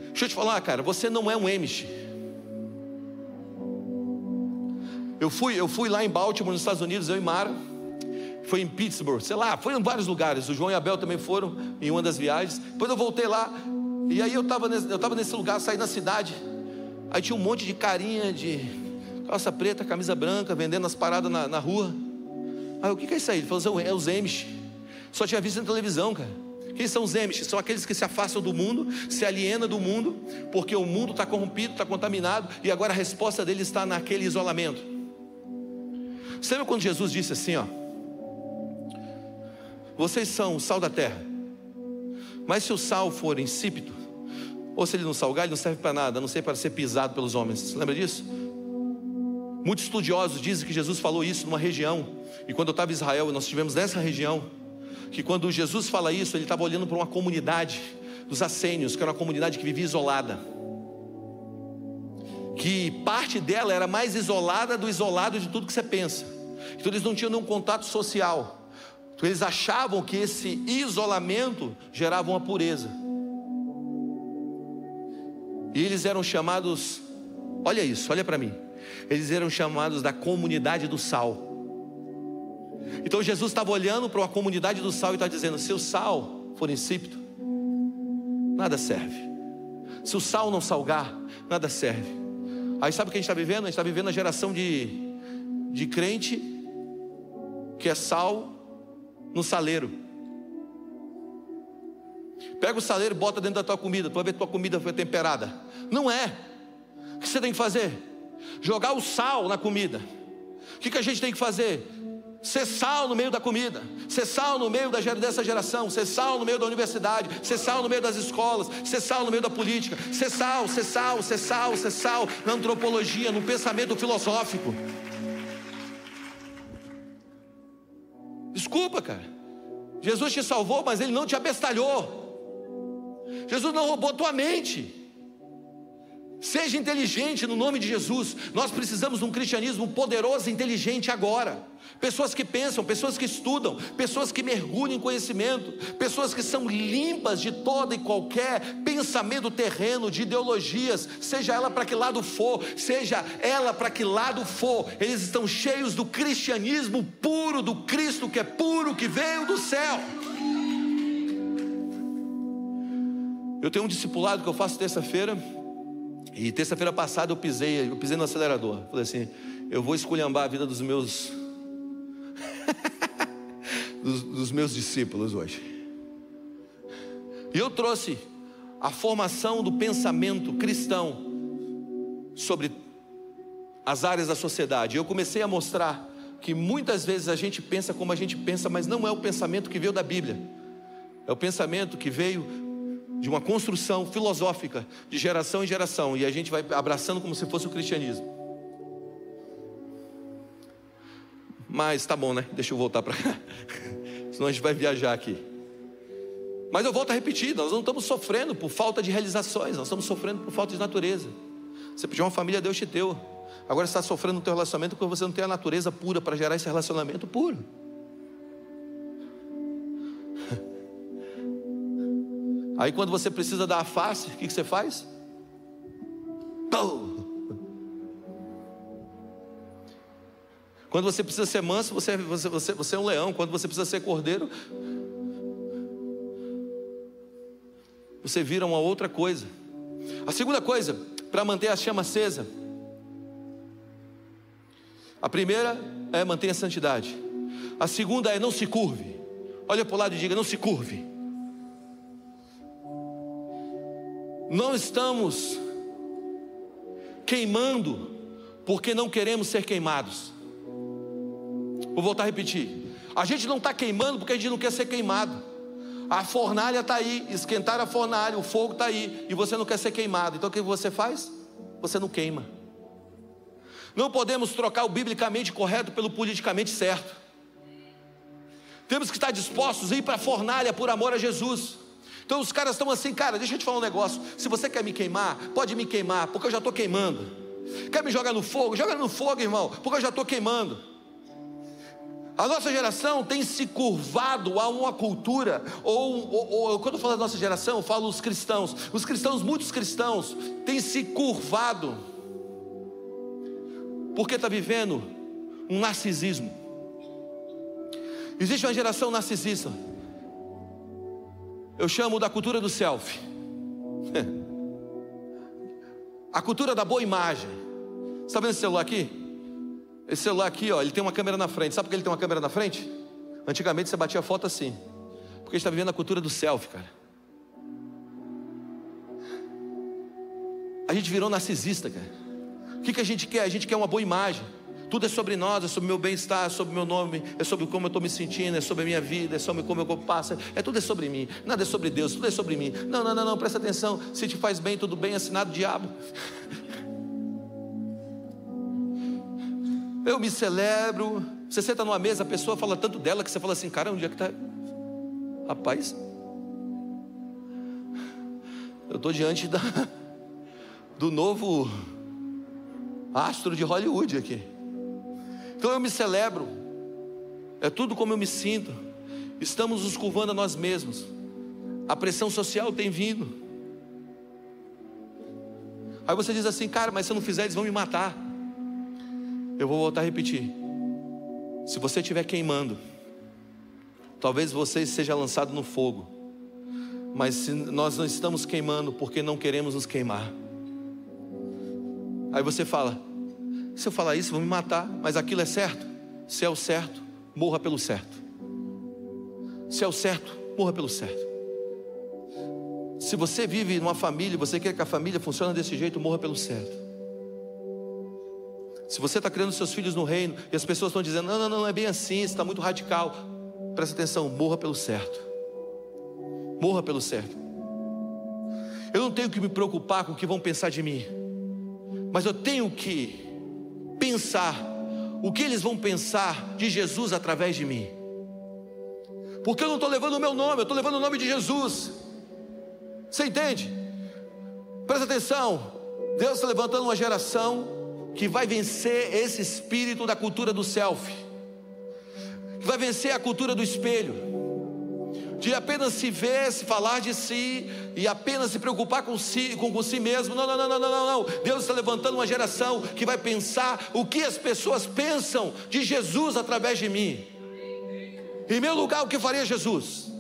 Deixa eu te falar, cara, você não é um Amish. Eu fui, eu fui lá em Baltimore, nos Estados Unidos, eu e Mara. Foi em Pittsburgh, sei lá, foi em vários lugares. O João e a Bel também foram em uma das viagens. Depois eu voltei lá, e aí eu estava nesse, nesse lugar, saí na cidade. Aí tinha um monte de carinha de calça preta, camisa branca, vendendo as paradas na, na rua. Aí o que é isso aí? Ele falou assim, é os Amish. Só tinha visto na televisão, cara. Quem são os Amish? São aqueles que se afastam do mundo, se alienam do mundo, porque o mundo está corrompido, está contaminado, e agora a resposta deles está naquele isolamento. Você lembra quando Jesus disse assim, ó? Vocês são o sal da terra. Mas se o sal for insípido, ou se ele não salgar, ele não serve para nada, a não ser para ser pisado pelos homens. Você lembra disso? Muitos estudiosos dizem que Jesus falou isso numa região, e quando eu estava em Israel, nós estivemos nessa região, que quando Jesus fala isso, ele estava olhando para uma comunidade dos assênios, que era uma comunidade que vivia isolada. Que parte dela era mais isolada do isolado de tudo que você pensa. Então eles não tinham nenhum contato social. Então eles achavam que esse isolamento gerava uma pureza. E eles eram chamados, olha isso, olha para mim eles eram chamados da comunidade do sal. Então Jesus estava olhando para uma comunidade do sal e está dizendo: se o sal for insípido, nada serve. Se o sal não salgar, nada serve. Aí sabe o que a gente está vivendo? A gente está vivendo a geração de, de crente que é sal no saleiro. Pega o saleiro e bota dentro da tua comida, para ver se tua comida foi temperada. Não é. O que você tem que fazer? Jogar o sal na comida. O que, que a gente tem que fazer? Ser sal no meio da comida, ser sal no meio dessa geração, ser sal no meio da universidade, ser sal no meio das escolas, ser sal no meio da política, ser sal, ser sal, ser sal, ser sal na antropologia, no pensamento filosófico. Desculpa, cara. Jesus te salvou, mas ele não te abestalhou. Jesus não roubou tua mente. Seja inteligente no nome de Jesus. Nós precisamos de um cristianismo poderoso e inteligente agora. Pessoas que pensam, pessoas que estudam, pessoas que mergulham em conhecimento, pessoas que são limpas de todo e qualquer pensamento terreno, de ideologias, seja ela para que lado for, seja ela para que lado for, eles estão cheios do cristianismo puro, do Cristo que é puro, que veio do céu. Eu tenho um discipulado que eu faço terça-feira, e terça-feira passada eu pisei, eu pisei no acelerador. Falei assim: eu vou esculhambar a vida dos meus dos, dos meus discípulos hoje. E eu trouxe a formação do pensamento cristão sobre as áreas da sociedade. Eu comecei a mostrar que muitas vezes a gente pensa como a gente pensa, mas não é o pensamento que veio da Bíblia. É o pensamento que veio de uma construção filosófica de geração em geração e a gente vai abraçando como se fosse o cristianismo. Mas tá bom, né? Deixa eu voltar para cá. Senão a gente vai viajar aqui. Mas eu volto a repetir: nós não estamos sofrendo por falta de realizações, nós estamos sofrendo por falta de natureza. Você pediu uma família, Deus te deu. Agora você está sofrendo no teu relacionamento porque você não tem a natureza pura para gerar esse relacionamento puro. Aí quando você precisa dar a face, o que, você faz? Quando você precisa ser manso, você, você, você, você é um leão. Quando você precisa ser cordeiro, você vira uma outra coisa. A segunda coisa, para manter a chama acesa, a primeira é manter a santidade. A segunda é não se curve. Olha para o lado e diga: não se curve. Não estamos queimando porque não queremos ser queimados. Vou voltar a repetir. A gente não está queimando porque a gente não quer ser queimado. A fornalha está aí, esquentar a fornalha, o fogo está aí, e você não quer ser queimado. Então o que você faz? Você não queima. Não podemos trocar o biblicamente correto pelo politicamente certo. Temos que estar dispostos a ir para a fornalha por amor a Jesus. Então os caras estão assim, cara, deixa eu te falar um negócio. Se você quer me queimar, pode me queimar, porque eu já estou queimando. Quer me jogar no fogo? Joga no fogo, irmão, porque eu já estou queimando. A nossa geração tem se curvado a uma cultura, ou, ou, ou quando eu falo da nossa geração, eu falo os cristãos. Os cristãos, muitos cristãos, têm se curvado, porque está vivendo um narcisismo. Existe uma geração narcisista. Eu chamo da cultura do selfie. A cultura da boa imagem. Está vendo esse celular aqui? Esse celular aqui, ó, ele tem uma câmera na frente. Sabe por que ele tem uma câmera na frente? Antigamente você batia foto assim. Porque está vivendo a cultura do selfie, cara. A gente virou narcisista, cara. O que, que a gente quer? A gente quer uma boa imagem. Tudo é sobre nós, é sobre meu bem-estar, é sobre meu nome, é sobre como eu estou me sentindo, é sobre a minha vida, é sobre como eu passo, é tudo é sobre mim. Nada é sobre Deus, tudo é sobre mim. Não, não, não, não, presta atenção. Se te faz bem, tudo bem, assinado diabo. Eu me celebro. Você senta numa mesa, a pessoa fala tanto dela que você fala assim, cara, onde é que está? Rapaz, eu estou diante da, do novo astro de Hollywood aqui. Então eu me celebro. É tudo como eu me sinto. Estamos nos curvando a nós mesmos. A pressão social tem vindo. Aí você diz assim, cara, mas se eu não fizer, eles vão me matar. Eu vou voltar a repetir. Se você estiver queimando, talvez você seja lançado no fogo. mas se nós não estamos queimando porque não queremos nos queimar. Aí você fala: se eu falar isso, vão me matar, mas aquilo é certo. Se é o certo, morra pelo certo. Se é o certo, morra pelo certo. Se você vive numa família, você quer que a família funcione desse jeito, morra pelo certo. Se você está criando seus filhos no reino e as pessoas estão dizendo, não, não, não, é bem assim, está muito radical. Presta atenção, morra pelo certo. Morra pelo certo. Eu não tenho que me preocupar com o que vão pensar de mim, mas eu tenho que pensar o que eles vão pensar de Jesus através de mim. Porque eu não estou levando o meu nome, eu estou levando o nome de Jesus. Você entende? Presta atenção. Deus está levantando uma geração que vai vencer esse espírito da cultura do selfie, que vai vencer a cultura do espelho, de apenas se ver, se falar de si e apenas se preocupar com si, com, com si mesmo. Não, não, não, não, não, não. Deus está levantando uma geração que vai pensar o que as pessoas pensam de Jesus através de mim. Em meu lugar, o que faria Jesus?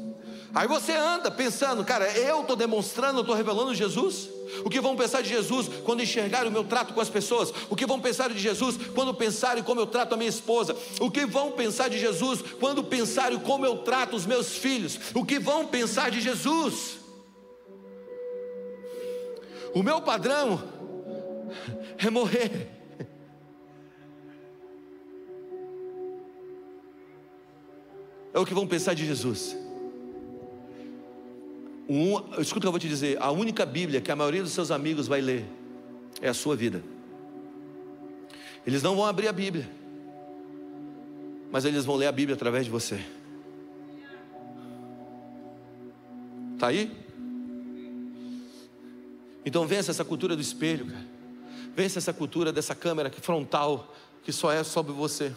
Aí você anda pensando, cara, eu estou demonstrando, estou revelando Jesus? O que vão pensar de Jesus quando enxergarem o meu trato com as pessoas? O que vão pensar de Jesus quando pensarem como eu trato a minha esposa? O que vão pensar de Jesus quando pensarem como eu trato os meus filhos? O que vão pensar de Jesus? O meu padrão é morrer. É o que vão pensar de Jesus. Um, escuta o que eu vou te dizer: a única Bíblia que a maioria dos seus amigos vai ler é a sua vida. Eles não vão abrir a Bíblia, mas eles vão ler a Bíblia através de você. Está aí? Então vença essa cultura do espelho, cara. Vença essa cultura dessa câmera frontal que só é sobre você.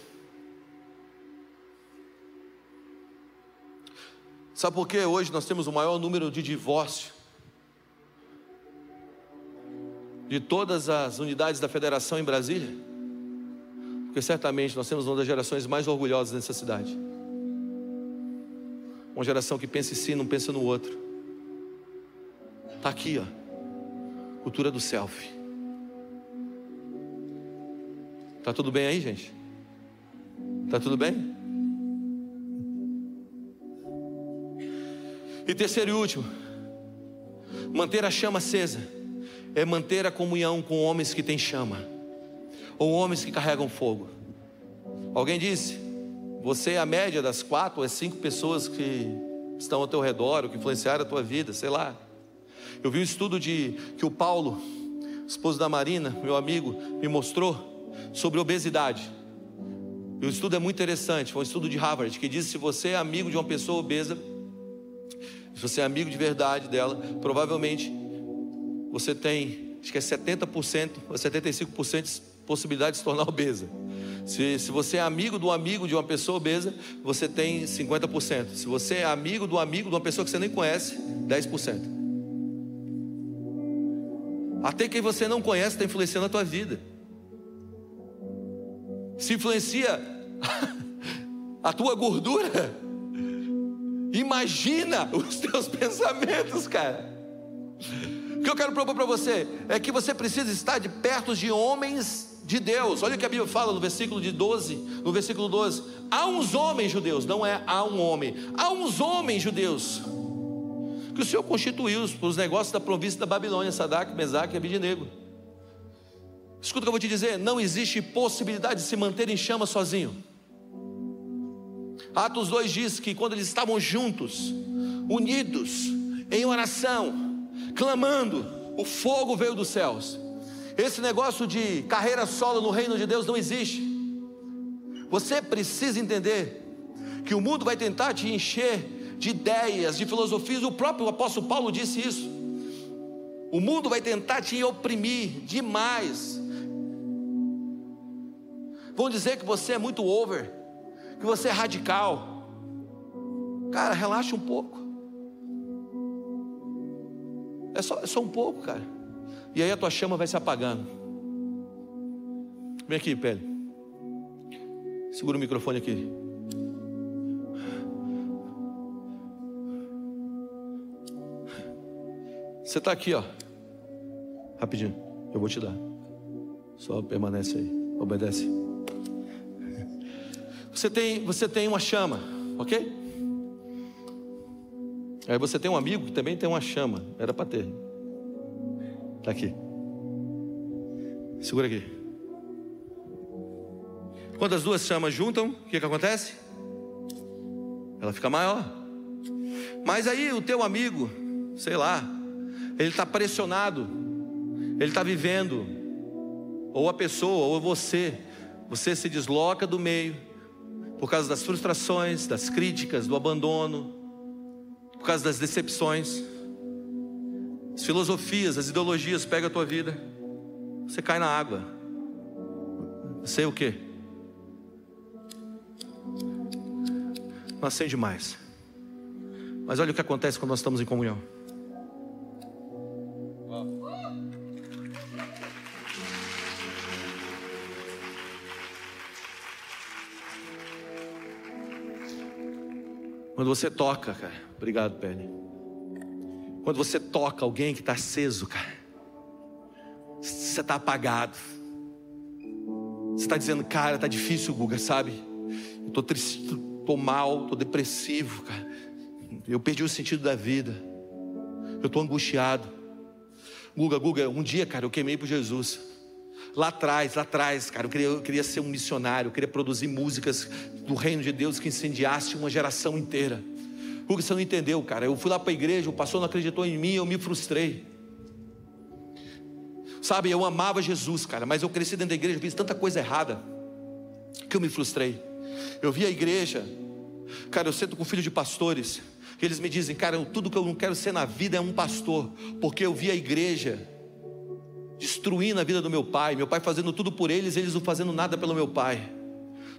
Sabe por que hoje nós temos o maior número de divórcio? De todas as unidades da federação em Brasília? Porque certamente nós temos uma das gerações mais orgulhosas nessa cidade. Uma geração que pensa em si, não pensa no outro. Está aqui, ó. Cultura do selfie. Tá tudo bem aí, gente? Tá tudo bem? E terceiro e último, manter a chama acesa é manter a comunhão com homens que têm chama, ou homens que carregam fogo. Alguém disse: você é a média das quatro ou cinco pessoas que estão ao teu redor, ou que influenciaram a tua vida, sei lá. Eu vi um estudo de que o Paulo, esposo da Marina, meu amigo, me mostrou sobre obesidade. E o estudo é muito interessante, foi um estudo de Harvard que diz que se você é amigo de uma pessoa obesa, se você é amigo de verdade dela, provavelmente você tem, acho que é 70% ou 75% de possibilidade de se tornar obesa. Se, se você é amigo do amigo de uma pessoa obesa, você tem 50%. Se você é amigo do amigo de uma pessoa que você nem conhece, 10%. Até quem você não conhece está influenciando a tua vida. Se influencia a tua gordura, Imagina os teus pensamentos, cara. O que eu quero propor para você é que você precisa estar de perto de homens de Deus. Olha o que a Bíblia fala no versículo de 12, no versículo 12. Há uns homens judeus, não é há um homem. Há uns homens judeus que o Senhor constituiu para os negócios da província da Babilônia, Sadak, Mesaque e Abidinego. Escuta o que eu vou te dizer, não existe possibilidade de se manter em chama sozinho. Atos 2 diz que quando eles estavam juntos, unidos, em oração, clamando, o fogo veio dos céus. Esse negócio de carreira solo no reino de Deus não existe. Você precisa entender que o mundo vai tentar te encher de ideias, de filosofias. O próprio apóstolo Paulo disse isso. O mundo vai tentar te oprimir demais. Vão dizer que você é muito over que você é radical. Cara, relaxa um pouco. É só, é só um pouco, cara. E aí a tua chama vai se apagando. Vem aqui, pele. Segura o microfone aqui. Você está aqui, ó. Rapidinho, eu vou te dar. Só permanece aí, obedece. Você tem, você tem uma chama, ok? Aí você tem um amigo que também tem uma chama. Era para ter. Está aqui. Segura aqui. Quando as duas chamas juntam, o que, que acontece? Ela fica maior. Mas aí o teu amigo, sei lá, ele está pressionado, ele está vivendo, ou a pessoa, ou você, você se desloca do meio, por causa das frustrações, das críticas, do abandono, por causa das decepções, as filosofias, as ideologias pegam a tua vida, você cai na água. Você é o que? Não acende mais. Mas olha o que acontece quando nós estamos em comunhão. Quando você toca, cara, obrigado, Penny. Quando você toca alguém que está aceso, cara, você está apagado. Você está dizendo, cara, está difícil, Guga, sabe? Eu estou triste, estou mal, estou depressivo, cara. Eu perdi o sentido da vida. Eu estou angustiado. Guga, Guga, um dia, cara, eu queimei por Jesus. Lá atrás, lá atrás, cara, eu queria, eu queria ser um missionário, eu queria produzir músicas do reino de Deus que incendiasse uma geração inteira. Porque você não entendeu, cara. Eu fui lá para a igreja, o pastor não acreditou em mim, eu me frustrei. Sabe, eu amava Jesus, cara, mas eu cresci dentro da igreja, fiz tanta coisa errada que eu me frustrei. Eu vi a igreja, cara, eu sento com filho de pastores, eles me dizem, cara, tudo que eu não quero ser na vida é um pastor, porque eu vi a igreja destruindo a vida do meu pai, meu pai fazendo tudo por eles, eles não fazendo nada pelo meu pai.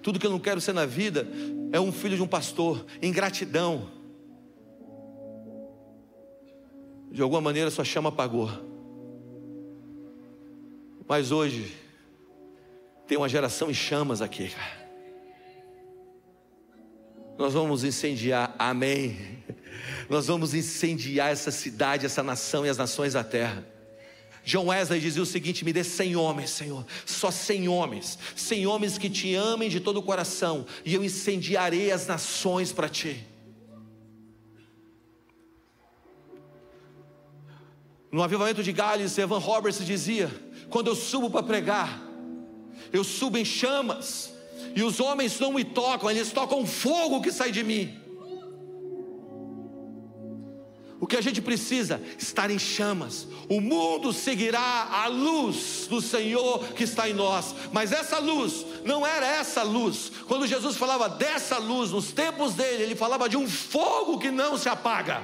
Tudo que eu não quero ser na vida é um filho de um pastor, ingratidão. De alguma maneira sua chama apagou. Mas hoje tem uma geração em chamas aqui. Nós vamos incendiar, amém. Nós vamos incendiar essa cidade, essa nação e as nações da terra. John Wesley dizia o seguinte: Me dê cem homens, Senhor, só cem homens, cem homens que te amem de todo o coração, e eu incendiarei as nações para ti. No avivamento de Gales, Evan Roberts dizia: Quando eu subo para pregar, eu subo em chamas, e os homens não me tocam, eles tocam fogo que sai de mim. O que a gente precisa? Estar em chamas. O mundo seguirá a luz do Senhor que está em nós. Mas essa luz não era essa luz. Quando Jesus falava dessa luz, nos tempos dele, ele falava de um fogo que não se apaga.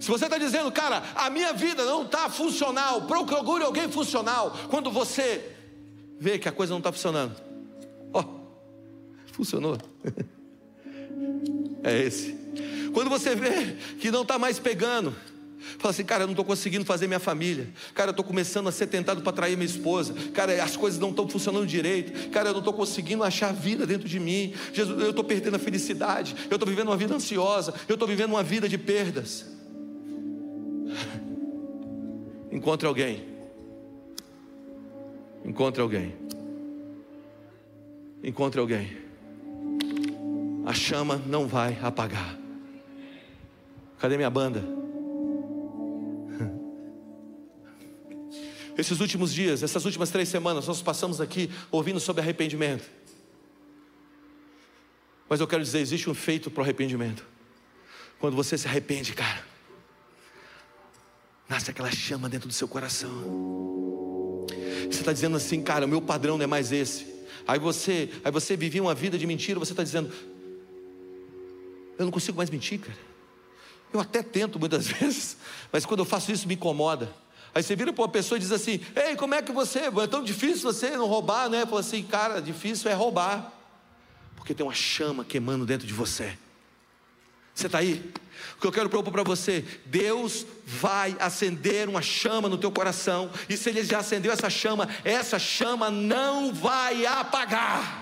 Se você está dizendo, cara, a minha vida não está funcional, procure alguém funcional. Quando você vê que a coisa não está funcionando, ó, oh, funcionou. é esse. Quando você vê que não está mais pegando, Fala assim, cara, eu não estou conseguindo fazer minha família. Cara, eu estou começando a ser tentado para trair minha esposa. Cara, as coisas não estão funcionando direito. Cara, eu não estou conseguindo achar vida dentro de mim. Jesus, eu estou perdendo a felicidade. Eu estou vivendo uma vida ansiosa. Eu estou vivendo uma vida de perdas. Encontre alguém. Encontre alguém. Encontre alguém. A chama não vai apagar. Cadê minha banda? Esses últimos dias, essas últimas três semanas, nós passamos aqui ouvindo sobre arrependimento. Mas eu quero dizer: existe um feito para o arrependimento. Quando você se arrepende, cara, nasce aquela chama dentro do seu coração. Você está dizendo assim, cara, o meu padrão não é mais esse. Aí você, aí você vivia uma vida de mentira, você está dizendo, eu não consigo mais mentir, cara. Eu até tento muitas vezes, mas quando eu faço isso me incomoda. Aí você vira para uma pessoa e diz assim: Ei, como é que você. É tão difícil você não roubar, né? Fala assim, cara, difícil é roubar, porque tem uma chama queimando dentro de você. Você está aí? O que eu quero propor para você: Deus vai acender uma chama no teu coração, e se Ele já acendeu essa chama, essa chama não vai apagar.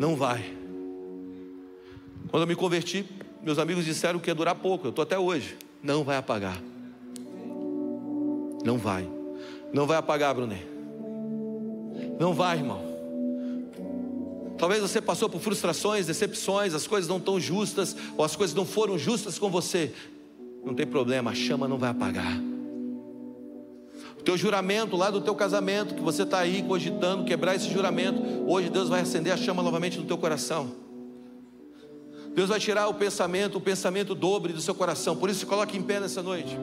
Não vai. Quando eu me converti, meus amigos disseram que ia durar pouco, eu estou até hoje. Não vai apagar. Não vai. Não vai apagar, Brunet. Não vai, irmão. Talvez você passou por frustrações, decepções, as coisas não estão justas, ou as coisas não foram justas com você. Não tem problema, a chama não vai apagar. Teu juramento lá do teu casamento, que você está aí cogitando quebrar esse juramento, hoje Deus vai acender a chama novamente no teu coração. Deus vai tirar o pensamento, o pensamento dobre do seu coração. Por isso, coloque em pé nessa noite.